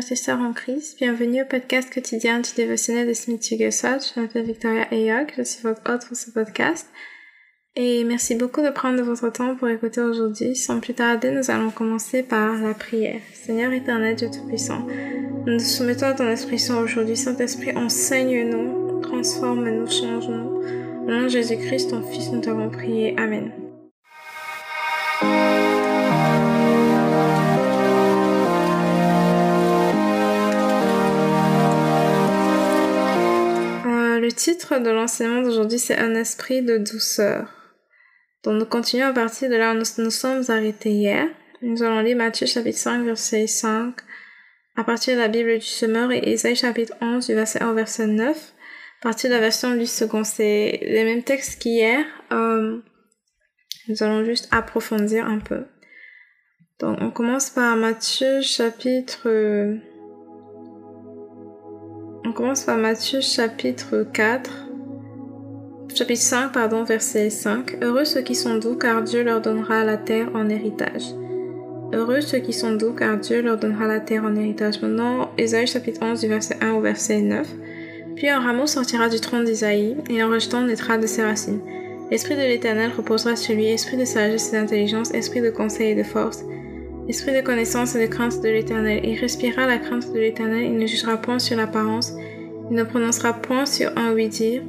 Sœurs en Christ, bienvenue au podcast quotidien du dévotionnel de Smith Hugesot. Je m'appelle Victoria Ayok, je suis votre hôte pour ce podcast. Et merci beaucoup de prendre votre temps pour écouter aujourd'hui. Sans plus tarder, nous allons commencer par la prière. Seigneur éternel, Dieu Tout-Puissant, nous nous soumettons à ton Esprit Saint aujourd'hui. Saint-Esprit, enseigne-nous, transforme-nous, change-nous. Au nom de Jésus-Christ, ton Fils, nous t'avons prié. Amen. Titre de l'enseignement d'aujourd'hui, c'est Un esprit de douceur. Donc nous continuons à partir de là où nous nous sommes arrêtés hier. Nous allons lire Matthieu chapitre 5, verset 5, à partir de la Bible du semeur et Isaïe chapitre 11, du verset 1 au verset 9, à partir de la version du second. C'est les mêmes textes qu'hier. Euh, nous allons juste approfondir un peu. Donc on commence par Matthieu chapitre on commence par Matthieu chapitre 4, chapitre 5, pardon, verset 5. Heureux ceux qui sont doux, car Dieu leur donnera la terre en héritage. Heureux ceux qui sont doux, car Dieu leur donnera la terre en héritage. Maintenant, Ésaïe chapitre 11, du verset 1 au verset 9. Puis un rameau sortira du tronc d'Isaïe, et en rejetant naîtra de ses racines. L'esprit de l'Éternel reposera sur lui, esprit de sagesse et d'intelligence, esprit de conseil et de force, esprit de connaissance et de crainte de l'Éternel. Il respirera la crainte de l'Éternel, il ne jugera point sur l'apparence, il ne prononcera point sur un oui-dire,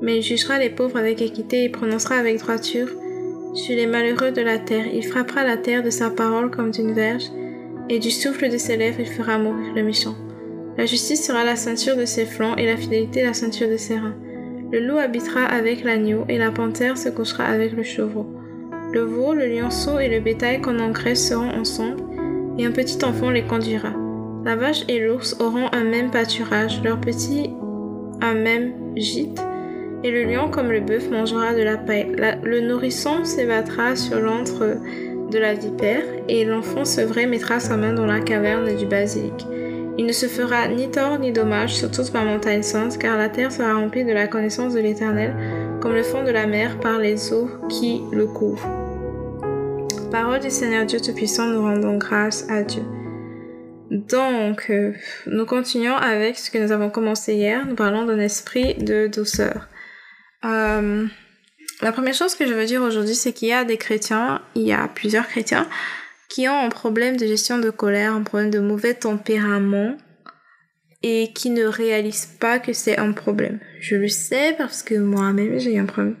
mais il jugera les pauvres avec équité et prononcera avec droiture sur les malheureux de la terre. Il frappera la terre de sa parole comme d'une verge, et du souffle de ses lèvres il fera mourir le méchant. La justice sera la ceinture de ses flancs, et la fidélité la ceinture de ses reins. Le loup habitera avec l'agneau, et la panthère se couchera avec le chevreau. Le veau, le lionceau et le bétail qu'on engraisse seront ensemble, et un petit enfant les conduira. La vache et l'ours auront un même pâturage, leurs petits un même gîte, et le lion comme le bœuf mangera de la paille. le nourrisson s'ébattra sur l'antre de la vipère, et l'enfant sevré mettra sa main dans la caverne du basilic. Il ne se fera ni tort ni dommage sur toute ma montagne sainte, car la terre sera remplie de la connaissance de l'Éternel, comme le fond de la mer par les eaux qui le couvrent. Parole du Seigneur Dieu Tout-Puissant, nous rendons grâce à Dieu. Donc, euh, nous continuons avec ce que nous avons commencé hier. Nous parlons d'un esprit de douceur. Euh, la première chose que je veux dire aujourd'hui, c'est qu'il y a des chrétiens, il y a plusieurs chrétiens, qui ont un problème de gestion de colère, un problème de mauvais tempérament, et qui ne réalisent pas que c'est un problème. Je le sais parce que moi-même, j'ai un problème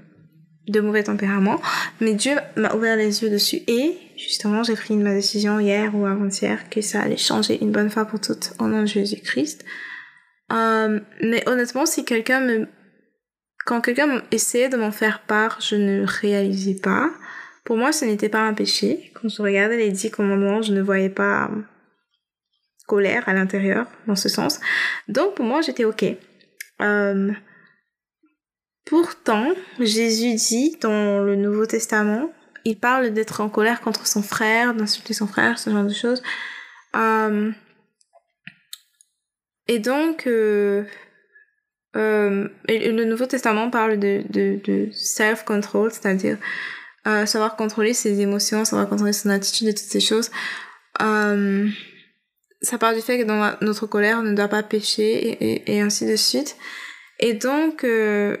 de mauvais tempérament, mais Dieu m'a ouvert les yeux dessus et justement j'ai pris ma décision hier ou avant-hier que ça allait changer une bonne fois pour toutes au nom de Jésus-Christ. Euh, mais honnêtement, si quelqu'un me... Quand quelqu'un essayait de m'en faire part, je ne réalisais pas. Pour moi, ce n'était pas un péché. Quand je regardais les dix commandements, je ne voyais pas colère à l'intérieur, dans ce sens. Donc pour moi, j'étais ok. Euh, Pourtant, Jésus dit dans le Nouveau Testament, il parle d'être en colère contre son frère, d'insulter son frère, ce genre de choses. Euh, et donc, euh, euh, le Nouveau Testament parle de, de, de self-control, c'est-à-dire euh, savoir contrôler ses émotions, savoir contrôler son attitude et toutes ces choses. Euh, ça parle du fait que dans notre colère, on ne doit pas pécher et, et, et ainsi de suite. Et donc, euh,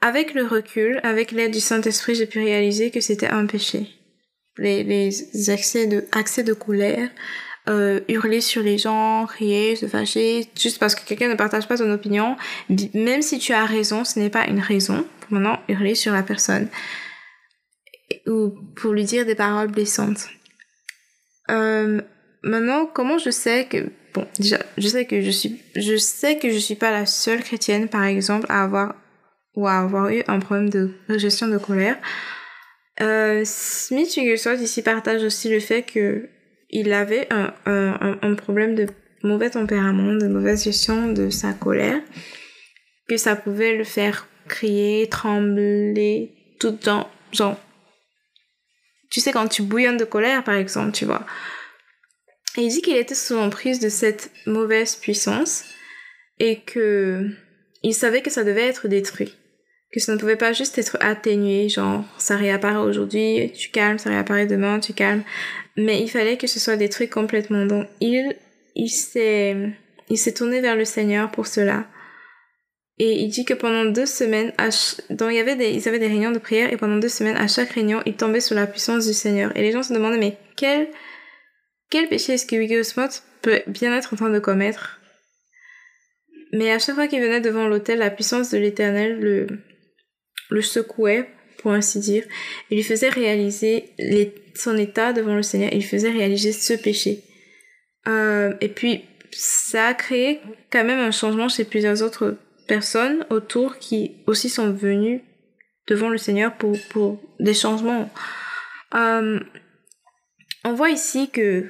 avec le recul, avec l'aide du Saint-Esprit, j'ai pu réaliser que c'était un péché. Les, les accès de, accès de colère, euh, hurler sur les gens, crier, se fâcher, juste parce que quelqu'un ne partage pas ton opinion, même si tu as raison, ce n'est pas une raison pour maintenant hurler sur la personne ou pour lui dire des paroles blessantes. Euh, maintenant, comment je sais que bon, déjà, je sais que je suis, je sais que je suis pas la seule chrétienne, par exemple, à avoir ou à avoir eu un problème de gestion de colère. Euh, Smith Wigglesworth ici partage aussi le fait que il avait un, un, problème de mauvais tempérament, de mauvaise gestion de sa colère, que ça pouvait le faire crier, trembler, tout temps, genre, tu sais, quand tu bouillonnes de colère, par exemple, tu vois. Et il dit qu'il était sous l'emprise de cette mauvaise puissance et que il savait que ça devait être détruit. Que ça ne pouvait pas juste être atténué, genre ça réapparaît aujourd'hui, tu calmes, ça réapparaît demain, tu calmes, mais il fallait que ce soit des trucs complètement. Donc il, il s'est, il s'est tourné vers le Seigneur pour cela. Et il dit que pendant deux semaines, donc il y avait des, ils avaient des réunions de prière et pendant deux semaines, à chaque réunion, il tombait sous la puissance du Seigneur. Et les gens se demandaient mais quel, quel péché est-ce que Wiggy peut bien être en train de commettre? Mais à chaque fois qu'il venait devant l'autel, la puissance de l'Éternel le, le secouait, pour ainsi dire, et lui faisait réaliser son état devant le Seigneur, il lui faisait réaliser ce péché. Euh, et puis, ça a créé quand même un changement chez plusieurs autres personnes autour qui aussi sont venues devant le Seigneur pour, pour des changements. Euh, on voit ici que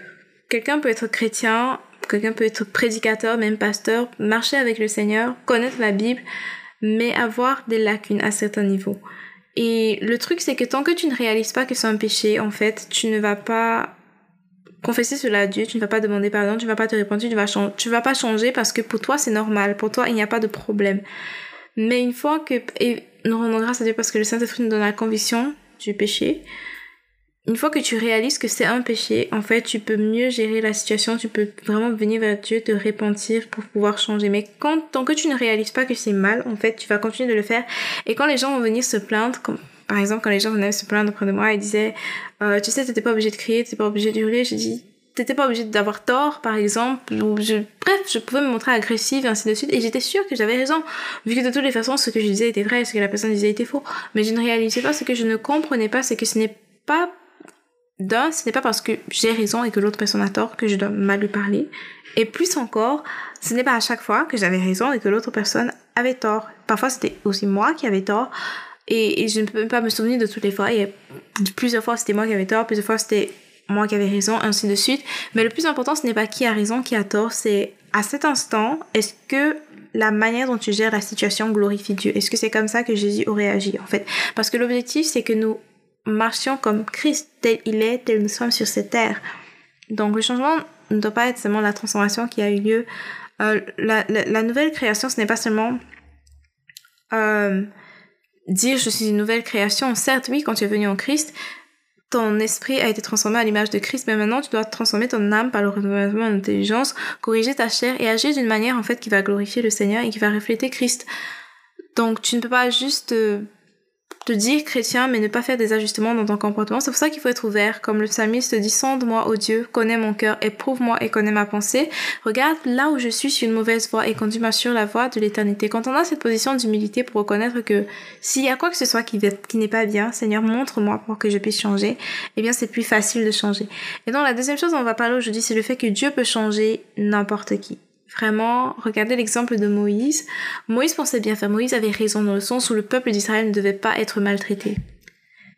quelqu'un peut être chrétien, quelqu'un peut être prédicateur, même pasteur, marcher avec le Seigneur, connaître la Bible, mais avoir des lacunes à certains niveaux. Et le truc, c'est que tant que tu ne réalises pas que c'est un péché, en fait, tu ne vas pas confesser cela à Dieu, tu ne vas pas demander pardon, tu ne vas pas te répondre, tu ne vas, vas pas changer parce que pour toi, c'est normal. Pour toi, il n'y a pas de problème. Mais une fois que, et nous rendons grâce à Dieu parce que le Saint-Esprit nous donne la conviction du péché, une fois que tu réalises que c'est un péché, en fait, tu peux mieux gérer la situation, tu peux vraiment venir vers Dieu, te repentir pour pouvoir changer. Mais quand, tant que tu ne réalises pas que c'est mal, en fait, tu vas continuer de le faire. Et quand les gens vont venir se plaindre, comme, par exemple, quand les gens venaient se plaindre auprès de moi et disaient, euh, tu sais, t'étais pas obligé de crier, t'étais pas obligé de hurler, j'ai dit, t'étais pas obligé d'avoir tort, par exemple, ou je, bref, je pouvais me montrer agressive, et ainsi de suite, et j'étais sûre que j'avais raison, vu que de toutes les façons, ce que je disais était vrai, ce que la personne disait était faux. Mais je ne réalisais pas, ce que je ne comprenais pas, c'est que ce n'est pas d'un, ce n'est pas parce que j'ai raison et que l'autre personne a tort que je dois mal lui parler. Et plus encore, ce n'est pas à chaque fois que j'avais raison et que l'autre personne avait tort. Parfois, c'était aussi moi qui avais tort. Et, je ne peux même pas me souvenir de toutes les fois. Et plusieurs fois, c'était moi qui avais tort. Plusieurs fois, c'était moi qui avais raison, ainsi de suite. Mais le plus important, ce n'est pas qui a raison, qui a tort. C'est à cet instant, est-ce que la manière dont tu gères la situation glorifie Dieu? Est-ce que c'est comme ça que Jésus aurait agi, en fait? Parce que l'objectif, c'est que nous marchions comme Christ, tel il est, tel nous sommes sur cette terre. Donc le changement ne doit pas être seulement la transformation qui a eu lieu. Euh, la, nouvelle création, ce n'est pas seulement euh, dire je suis une nouvelle création. Certes, oui, quand tu es venu en Christ, ton esprit a été transformé à l'image de Christ, mais maintenant tu dois transformer ton âme par le renouvellement d'intelligence, corriger ta chair et agir d'une manière en fait qui va glorifier le Seigneur et qui va refléter Christ. Donc tu ne peux pas juste euh, dire chrétien, mais ne pas faire des ajustements dans ton comportement. C'est pour ça qu'il faut être ouvert. Comme le psalmiste dit, sonde-moi, ô Dieu, connais mon cœur, éprouve-moi et connais ma pensée. Regarde là où je suis sur une mauvaise voie et conduis-moi sur la voie de l'éternité. Quand on a cette position d'humilité pour reconnaître que s'il y a quoi que ce soit qui, qui n'est pas bien, Seigneur, montre-moi pour que je puisse changer, eh bien, c'est plus facile de changer. Et donc, la deuxième chose dont on va parler aujourd'hui, c'est le fait que Dieu peut changer n'importe qui. Vraiment, regardez l'exemple de Moïse. Moïse pensait bien faire. Moïse avait raison dans le sens où le peuple d'Israël ne devait pas être maltraité.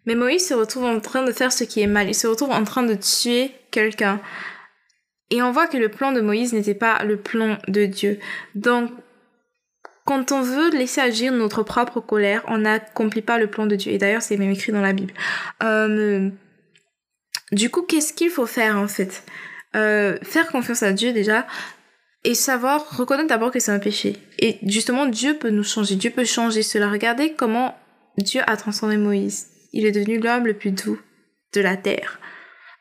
Mais Moïse se retrouve en train de faire ce qui est mal. Il se retrouve en train de tuer quelqu'un. Et on voit que le plan de Moïse n'était pas le plan de Dieu. Donc, quand on veut laisser agir notre propre colère, on n'accomplit pas le plan de Dieu. Et d'ailleurs, c'est même écrit dans la Bible. Euh, du coup, qu'est-ce qu'il faut faire en fait? Euh, Faire confiance à Dieu déjà, et savoir reconnaître d'abord que c'est un péché. Et justement, Dieu peut nous changer, Dieu peut changer cela. Regardez comment Dieu a transformé Moïse. Il est devenu l'homme le plus doux de la terre.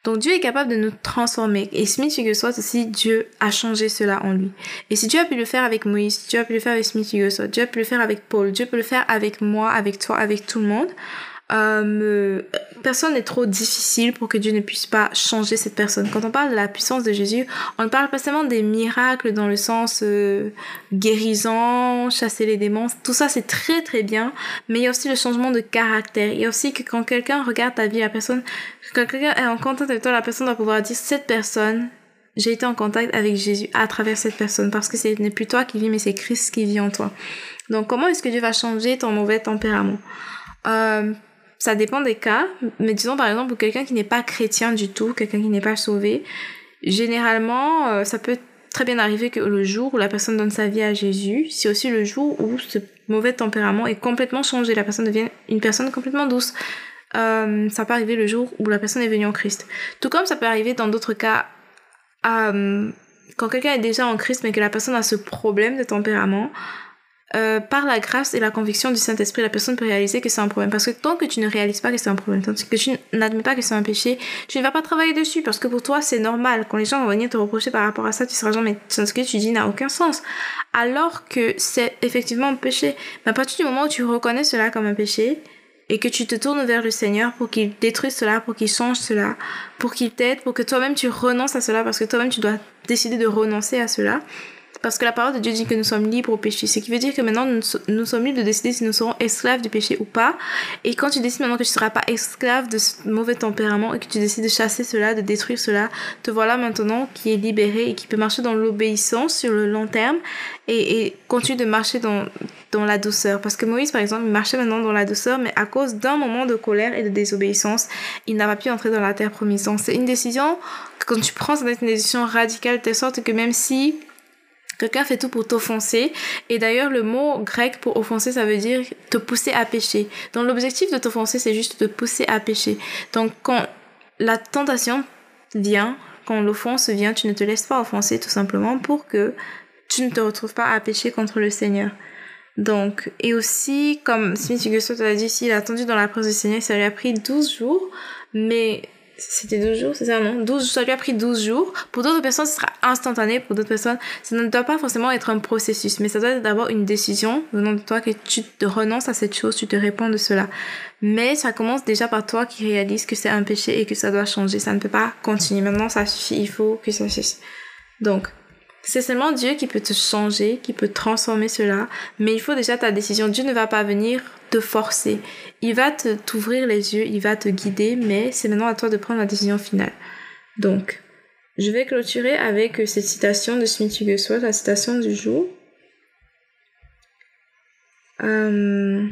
Donc Dieu est capable de nous transformer. Et Smith Wigglesworth aussi, Dieu a changé cela en lui. Et si Dieu a pu le faire avec Moïse, Dieu a pu le faire avec Smith Wigglesworth, Dieu a pu le faire avec Paul, Dieu peut le faire avec moi, avec toi, avec tout le monde, euh, personne n'est trop difficile pour que Dieu ne puisse pas changer cette personne. Quand on parle de la puissance de Jésus, on ne parle pas seulement des miracles dans le sens euh, guérissant, chasser les démons, tout ça c'est très très bien, mais il y a aussi le changement de caractère. Il y a aussi que quand quelqu'un regarde ta vie, la personne, quand quelqu'un est en contact avec toi, la personne doit pouvoir dire cette personne, j'ai été en contact avec Jésus à travers cette personne parce que ce n'est plus toi qui vis, mais c'est Christ qui vit en toi. Donc comment est-ce que Dieu va changer ton mauvais tempérament? Euh, ça dépend des cas, mais disons par exemple quelqu'un qui n'est pas chrétien du tout, quelqu'un qui n'est pas sauvé, généralement euh, ça peut très bien arriver que le jour où la personne donne sa vie à Jésus, c'est aussi le jour où ce mauvais tempérament est complètement changé, la personne devient une personne complètement douce. Euh, ça peut arriver le jour où la personne est venue en Christ. Tout comme ça peut arriver dans d'autres cas, euh, quand quelqu'un est déjà en Christ mais que la personne a ce problème de tempérament, euh, par la grâce et la conviction du Saint-Esprit, la personne peut réaliser que c'est un problème. Parce que tant que tu ne réalises pas que c'est un problème, tant que tu n'admets pas que c'est un péché, tu ne vas pas travailler dessus. Parce que pour toi, c'est normal. Quand les gens vont venir te reprocher par rapport à ça, tu seras genre, mais ce que tu dis n'a aucun sens. Alors que c'est effectivement un péché. Mais à partir du moment où tu reconnais cela comme un péché, et que tu te tournes vers le Seigneur pour qu'il détruise cela, pour qu'il change cela, pour qu'il t'aide, pour que toi-même tu renonces à cela, parce que toi-même tu dois décider de renoncer à cela, parce que la parole de Dieu dit que nous sommes libres au péché. Ce qui veut dire que maintenant, nous, sommes libres de décider si nous serons esclaves du péché ou pas. Et quand tu décides maintenant que tu ne seras pas esclave de ce mauvais tempérament et que tu décides de chasser cela, de détruire cela, te voilà maintenant qui est libéré et qui peut marcher dans l'obéissance sur le long terme et, et continue de marcher dans, dans la douceur. Parce que Moïse, par exemple, marchait maintenant dans la douceur, mais à cause d'un moment de colère et de désobéissance, il n'a pas pu entrer dans la terre promise. Donc c'est une décision, quand tu prends, ça doit être une décision radicale de telle sorte que même si Quelqu'un fait tout pour t'offenser. Et d'ailleurs, le mot grec pour offenser, ça veut dire te pousser à pécher. Donc l'objectif de t'offenser, c'est juste te pousser à pécher. Donc quand la tentation vient, quand l'offense vient, tu ne te laisses pas offenser tout simplement pour que tu ne te retrouves pas à pécher contre le Seigneur. Donc, et aussi, comme Smith Hugues a dit, s'il a attendu dans la présence du Seigneur, ça lui a pris 12 jours, mais c'était 12 jours, c'est ça, non? 12, ça lui a pris 12 jours. Pour d'autres personnes, ce sera instantané. Pour d'autres personnes, ça ne doit pas forcément être un processus, mais ça doit être d'abord une décision venant de toi que tu te renonces à cette chose, tu te réponds de cela. Mais ça commence déjà par toi qui réalise que c'est un péché et que ça doit changer. Ça ne peut pas continuer. Maintenant, ça suffit, il faut que ça cesse. Donc, c'est seulement Dieu qui peut te changer, qui peut transformer cela, mais il faut déjà ta décision. Dieu ne va pas venir te forcer. Il va te t'ouvrir les yeux, il va te guider, mais c'est maintenant à toi de prendre la décision finale. Donc, je vais clôturer avec cette citation de Smith Wigglesworth, la citation du jour. Euh...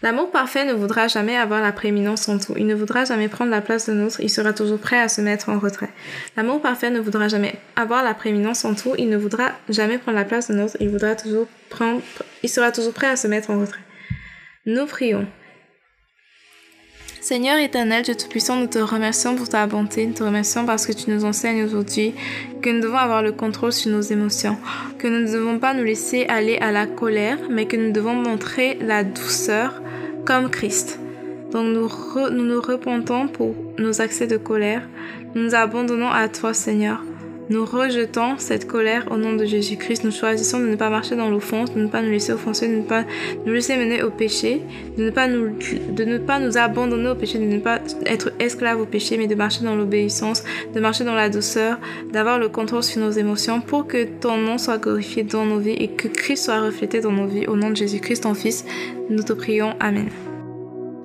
L'amour parfait ne voudra jamais avoir la prééminence en tout. Il ne voudra jamais prendre la place de l'autre. Il sera toujours prêt à se mettre en retrait. L'amour parfait ne voudra jamais avoir la prééminence en tout. Il ne voudra jamais prendre la place de l'autre. Il voudra toujours prendre, il sera toujours prêt à se mettre en retrait. Nous prions. Seigneur éternel, Dieu Tout-Puissant, nous te remercions pour ta bonté, nous te remercions parce que tu nous enseignes aujourd'hui que nous devons avoir le contrôle sur nos émotions, que nous ne devons pas nous laisser aller à la colère, mais que nous devons montrer la douceur comme Christ. Donc nous, nous nous repentons pour nos accès de colère, nous nous abandonnons à toi Seigneur. Nous rejetons cette colère au nom de Jésus-Christ. Nous choisissons de ne pas marcher dans l'offense, de ne pas nous laisser offenser, de ne pas nous laisser mener au péché, de ne pas nous, de ne pas nous abandonner au péché, de ne pas être esclaves au péché, mais de marcher dans l'obéissance, de marcher dans la douceur, d'avoir le contrôle sur nos émotions pour que ton nom soit glorifié dans nos vies et que Christ soit reflété dans nos vies. Au nom de Jésus-Christ, ton Fils, nous te prions. Amen.